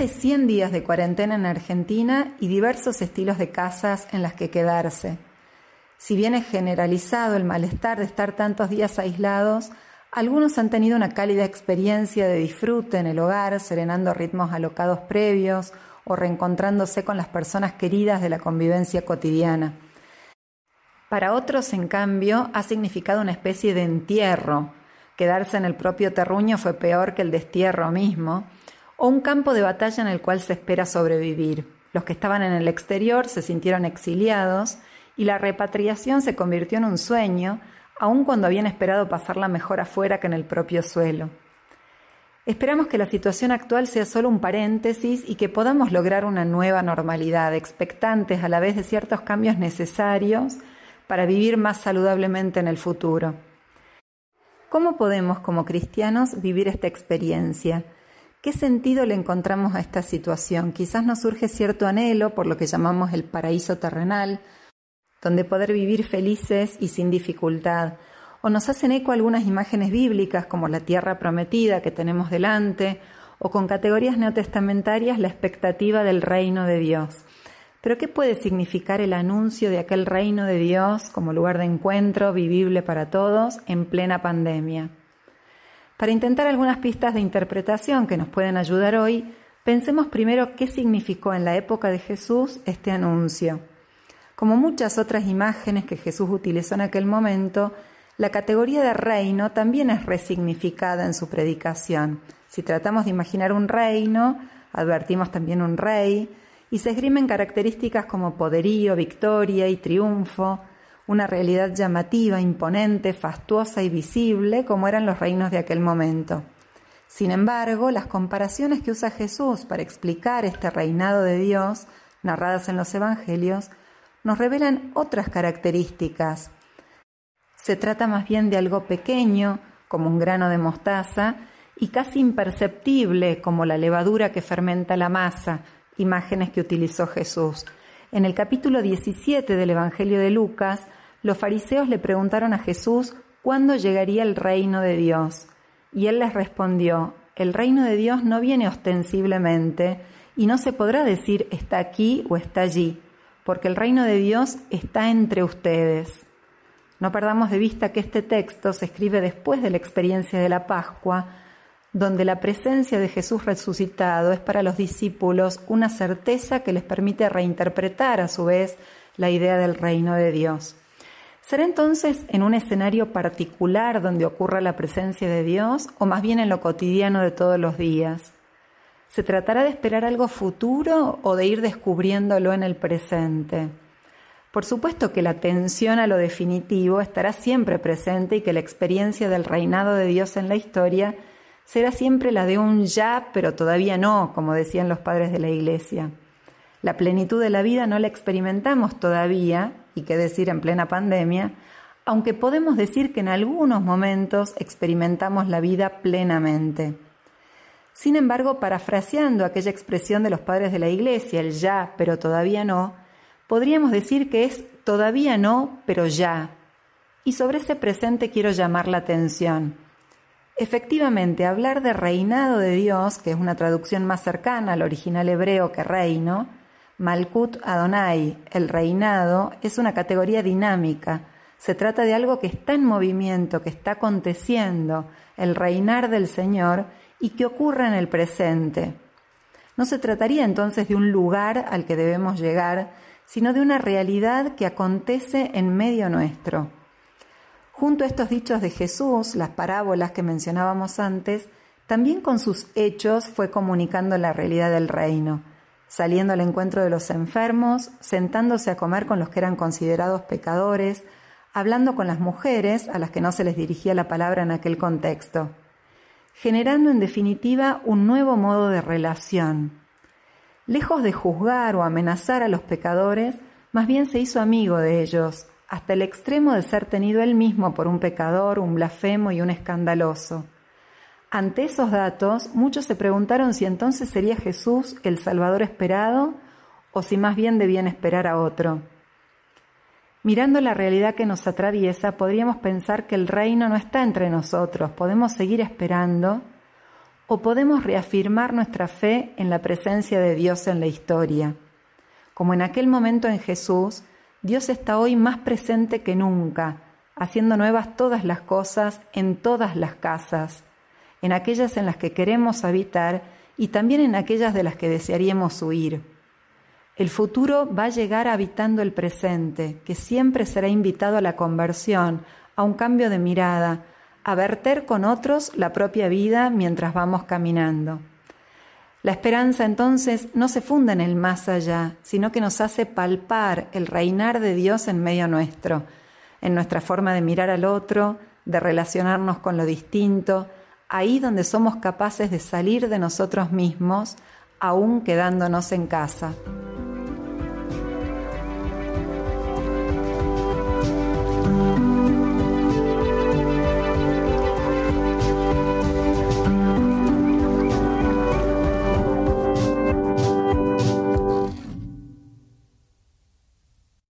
de 100 días de cuarentena en Argentina y diversos estilos de casas en las que quedarse. Si bien es generalizado el malestar de estar tantos días aislados, algunos han tenido una cálida experiencia de disfrute en el hogar, serenando ritmos alocados previos o reencontrándose con las personas queridas de la convivencia cotidiana. Para otros, en cambio, ha significado una especie de entierro. Quedarse en el propio terruño fue peor que el destierro mismo, o un campo de batalla en el cual se espera sobrevivir. Los que estaban en el exterior se sintieron exiliados y la repatriación se convirtió en un sueño, aun cuando habían esperado pasarla mejor afuera que en el propio suelo. Esperamos que la situación actual sea solo un paréntesis y que podamos lograr una nueva normalidad, expectantes a la vez de ciertos cambios necesarios para vivir más saludablemente en el futuro. ¿Cómo podemos como cristianos vivir esta experiencia? ¿Qué sentido le encontramos a esta situación? Quizás nos surge cierto anhelo por lo que llamamos el paraíso terrenal, donde poder vivir felices y sin dificultad. O nos hacen eco algunas imágenes bíblicas como la tierra prometida que tenemos delante, o con categorías neotestamentarias la expectativa del reino de Dios. Pero ¿qué puede significar el anuncio de aquel reino de Dios como lugar de encuentro vivible para todos en plena pandemia? Para intentar algunas pistas de interpretación que nos pueden ayudar hoy, pensemos primero qué significó en la época de Jesús este anuncio. Como muchas otras imágenes que Jesús utilizó en aquel momento, la categoría de reino también es resignificada en su predicación. Si tratamos de imaginar un reino, advertimos también un rey, y se esgrimen características como poderío, victoria y triunfo, una realidad llamativa, imponente, fastuosa y visible, como eran los reinos de aquel momento. Sin embargo, las comparaciones que usa Jesús para explicar este reinado de Dios, narradas en los Evangelios, nos revelan otras características. Se trata más bien de algo pequeño, como un grano de mostaza, y casi imperceptible, como la levadura que fermenta la masa, imágenes que utilizó Jesús. En el capítulo 17 del Evangelio de Lucas, los fariseos le preguntaron a Jesús cuándo llegaría el reino de Dios. Y él les respondió, el reino de Dios no viene ostensiblemente y no se podrá decir está aquí o está allí, porque el reino de Dios está entre ustedes. No perdamos de vista que este texto se escribe después de la experiencia de la Pascua, donde la presencia de Jesús resucitado es para los discípulos una certeza que les permite reinterpretar a su vez la idea del reino de Dios. ¿Será entonces en un escenario particular donde ocurra la presencia de Dios o más bien en lo cotidiano de todos los días? ¿Se tratará de esperar algo futuro o de ir descubriéndolo en el presente? Por supuesto que la atención a lo definitivo estará siempre presente y que la experiencia del reinado de Dios en la historia será siempre la de un ya, pero todavía no, como decían los padres de la Iglesia. La plenitud de la vida no la experimentamos todavía, y qué decir en plena pandemia, aunque podemos decir que en algunos momentos experimentamos la vida plenamente. Sin embargo, parafraseando aquella expresión de los padres de la Iglesia, el ya, pero todavía no, podríamos decir que es todavía no, pero ya. Y sobre ese presente quiero llamar la atención. Efectivamente, hablar de reinado de Dios, que es una traducción más cercana al original hebreo que reino, Malkut Adonai, el reinado, es una categoría dinámica. Se trata de algo que está en movimiento, que está aconteciendo, el reinar del Señor, y que ocurra en el presente. No se trataría entonces de un lugar al que debemos llegar, sino de una realidad que acontece en medio nuestro. Junto a estos dichos de Jesús, las parábolas que mencionábamos antes, también con sus hechos fue comunicando la realidad del reino, saliendo al encuentro de los enfermos, sentándose a comer con los que eran considerados pecadores, hablando con las mujeres a las que no se les dirigía la palabra en aquel contexto generando en definitiva un nuevo modo de relación. Lejos de juzgar o amenazar a los pecadores, más bien se hizo amigo de ellos, hasta el extremo de ser tenido él mismo por un pecador, un blasfemo y un escandaloso. Ante esos datos, muchos se preguntaron si entonces sería Jesús el Salvador esperado o si más bien debían esperar a otro. Mirando la realidad que nos atraviesa, podríamos pensar que el reino no está entre nosotros, podemos seguir esperando, o podemos reafirmar nuestra fe en la presencia de Dios en la historia. Como en aquel momento en Jesús, Dios está hoy más presente que nunca, haciendo nuevas todas las cosas en todas las casas, en aquellas en las que queremos habitar y también en aquellas de las que desearíamos huir. El futuro va a llegar habitando el presente, que siempre será invitado a la conversión, a un cambio de mirada, a verter con otros la propia vida mientras vamos caminando. La esperanza entonces no se funda en el más allá, sino que nos hace palpar el reinar de Dios en medio nuestro, en nuestra forma de mirar al otro, de relacionarnos con lo distinto, ahí donde somos capaces de salir de nosotros mismos, aún quedándonos en casa.